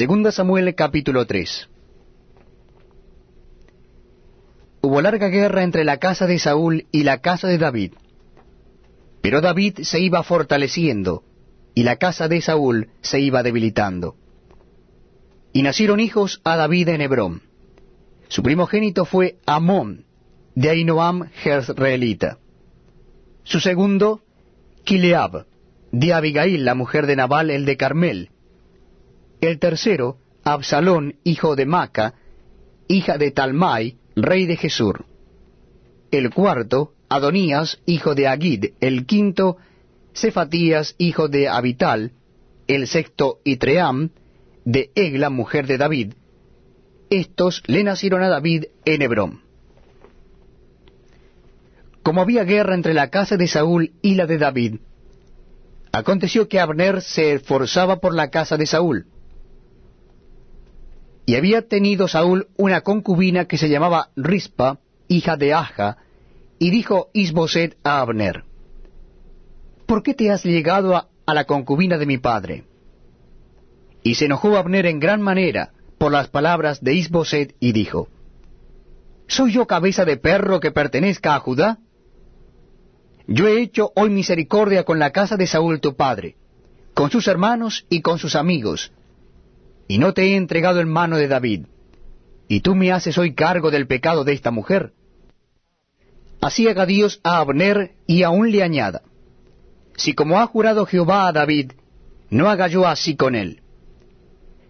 Segunda Samuel capítulo 3 Hubo larga guerra entre la casa de Saúl y la casa de David. Pero David se iba fortaleciendo, y la casa de Saúl se iba debilitando. Y nacieron hijos a David en Hebrón. Su primogénito fue Amón, de Ainoam Jezreelita. Su segundo, Kileab, de Abigail, la mujer de Nabal, el de Carmel. El tercero, Absalón, hijo de Maca, hija de Talmai, rey de Jesur. El cuarto, Adonías, hijo de Agid. El quinto, Cefatías, hijo de Abital. El sexto, Itream, de Egla, mujer de David. Estos le nacieron a David en Hebrón. Como había guerra entre la casa de Saúl y la de David, aconteció que Abner se esforzaba por la casa de Saúl. Y había tenido Saúl una concubina que se llamaba Rispa, hija de Aja, y dijo Isboset a Abner, ¿Por qué te has llegado a, a la concubina de mi padre? Y se enojó Abner en gran manera por las palabras de Isboset y dijo, ¿Soy yo cabeza de perro que pertenezca a Judá? Yo he hecho hoy misericordia con la casa de Saúl tu padre, con sus hermanos y con sus amigos, y no te he entregado en mano de David, y tú me haces hoy cargo del pecado de esta mujer. Así haga Dios a Abner y aún le añada, si como ha jurado Jehová a David, no haga yo así con él,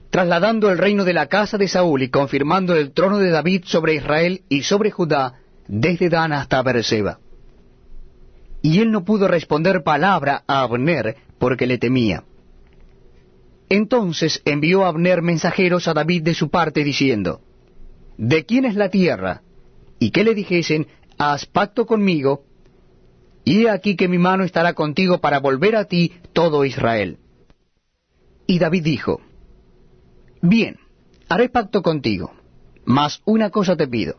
trasladando el reino de la casa de Saúl y confirmando el trono de David sobre Israel y sobre Judá, desde Dan hasta Berseba y él no pudo responder palabra a Abner porque le temía. Entonces envió Abner mensajeros a David de su parte diciendo, ¿De quién es la tierra? Y que le dijesen, haz pacto conmigo, y he aquí que mi mano estará contigo para volver a ti todo Israel. Y David dijo, Bien, haré pacto contigo, mas una cosa te pido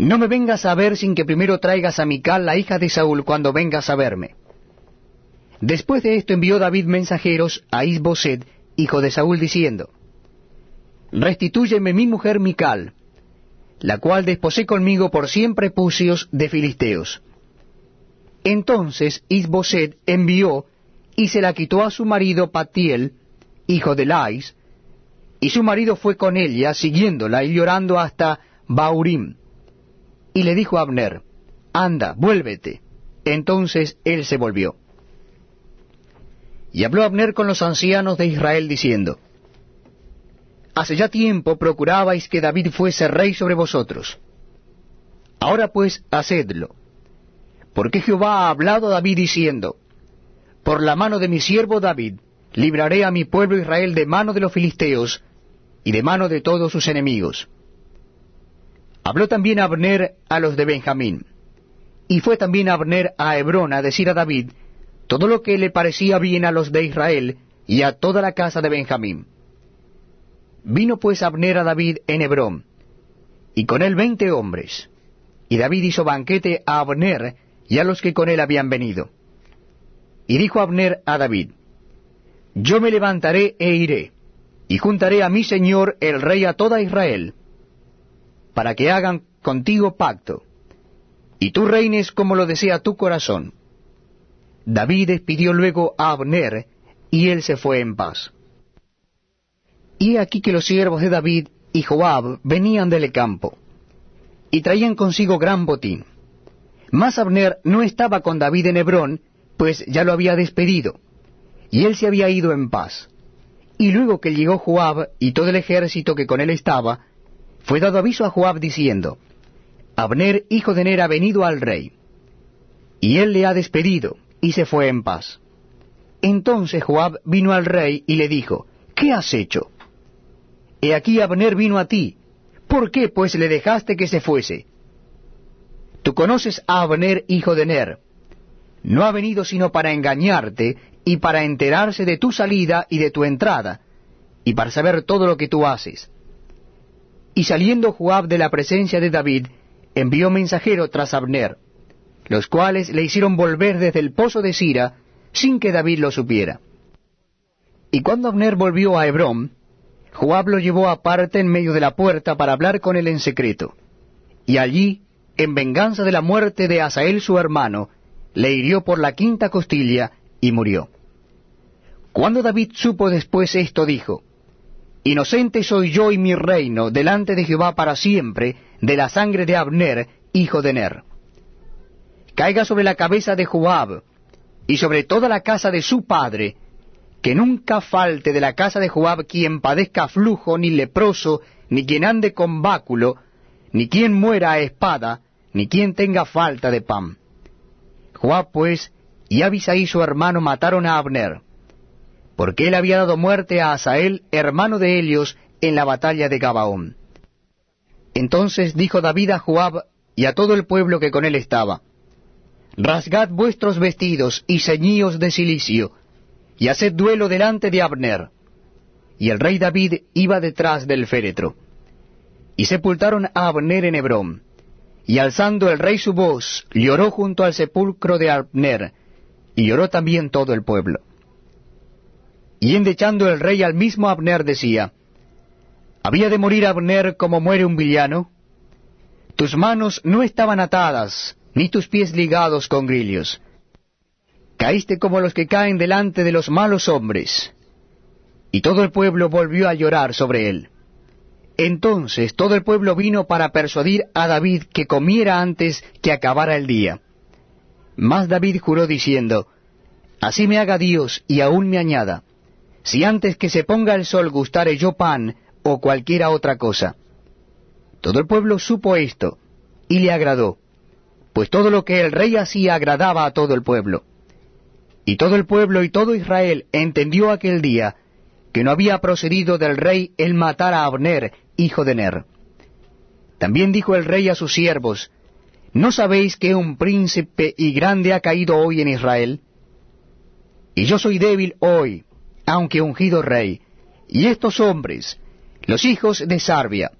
no me vengas a ver sin que primero traigas a Mical, la hija de Saúl, cuando vengas a verme. Después de esto envió David mensajeros a Isboset, hijo de Saúl, diciendo, Restitúyeme mi mujer Mical, la cual desposé conmigo por cien prepucios de filisteos. Entonces Isboset envió y se la quitó a su marido Patiel, hijo de Lais, y su marido fue con ella, siguiéndola y llorando hasta Baurim. Y le dijo a Abner, Anda, vuélvete. Entonces él se volvió. Y habló Abner con los ancianos de Israel diciendo, Hace ya tiempo procurabais que David fuese rey sobre vosotros. Ahora pues hacedlo. Porque Jehová ha hablado a David diciendo, Por la mano de mi siervo David libraré a mi pueblo Israel de mano de los filisteos y de mano de todos sus enemigos. Habló también Abner a los de Benjamín. Y fue también Abner a Hebrón a decir a David todo lo que le parecía bien a los de Israel y a toda la casa de Benjamín. Vino pues Abner a David en Hebrón, y con él veinte hombres. Y David hizo banquete a Abner y a los que con él habían venido. Y dijo Abner a David, Yo me levantaré e iré, y juntaré a mi señor el rey a toda Israel, para que hagan contigo pacto, y tú reines como lo desea tu corazón. David despidió luego a Abner, y él se fue en paz. Y aquí que los siervos de David y Joab venían del campo, y traían consigo gran botín. Mas Abner no estaba con David en Hebrón, pues ya lo había despedido, y él se había ido en paz. Y luego que llegó Joab y todo el ejército que con él estaba, fue dado aviso a Joab diciendo, Abner, hijo de Ner, ha venido al rey. Y él le ha despedido, y se fue en paz. Entonces Joab vino al rey y le dijo, ¿Qué has hecho? He aquí Abner vino a ti. ¿Por qué pues le dejaste que se fuese? Tú conoces a Abner, hijo de Ner. No ha venido sino para engañarte y para enterarse de tu salida y de tu entrada, y para saber todo lo que tú haces. Y saliendo Joab de la presencia de David, envió mensajero tras Abner, los cuales le hicieron volver desde el pozo de Sira, sin que David lo supiera. Y cuando Abner volvió a Hebrón, Joab lo llevó aparte en medio de la puerta para hablar con él en secreto. Y allí, en venganza de la muerte de Asael su hermano, le hirió por la quinta costilla y murió. Cuando David supo después esto, dijo, Inocente soy yo y mi reino delante de Jehová para siempre de la sangre de Abner, hijo de Ner. Caiga sobre la cabeza de Joab y sobre toda la casa de su padre, que nunca falte de la casa de Joab quien padezca flujo, ni leproso, ni quien ande con báculo, ni quien muera a espada, ni quien tenga falta de pan. Joab pues y Abisai su hermano mataron a Abner, porque él había dado muerte a Asael, hermano de Helios, en la batalla de Gabaón. Entonces dijo David a Joab y a todo el pueblo que con él estaba, Rasgad vuestros vestidos y ceñíos de cilicio, y haced duelo delante de Abner. Y el rey David iba detrás del féretro. Y sepultaron a Abner en Hebrón. Y alzando el rey su voz, lloró junto al sepulcro de Abner, y lloró también todo el pueblo. Y endechando el rey al mismo Abner decía, ¿Había de morir Abner como muere un villano? Tus manos no estaban atadas, ni tus pies ligados con grillos caíste como los que caen delante de los malos hombres. Y todo el pueblo volvió a llorar sobre él. Entonces todo el pueblo vino para persuadir a David que comiera antes que acabara el día. Mas David juró diciendo, Así me haga Dios y aún me añada, si antes que se ponga el sol gustare yo pan o cualquiera otra cosa. Todo el pueblo supo esto, y le agradó, pues todo lo que el rey hacía agradaba a todo el pueblo. Y todo el pueblo y todo Israel entendió aquel día que no había procedido del rey el matar a Abner, hijo de Ner. También dijo el rey a sus siervos, ¿No sabéis que un príncipe y grande ha caído hoy en Israel? Y yo soy débil hoy, aunque ungido rey, y estos hombres, los hijos de Sarbia,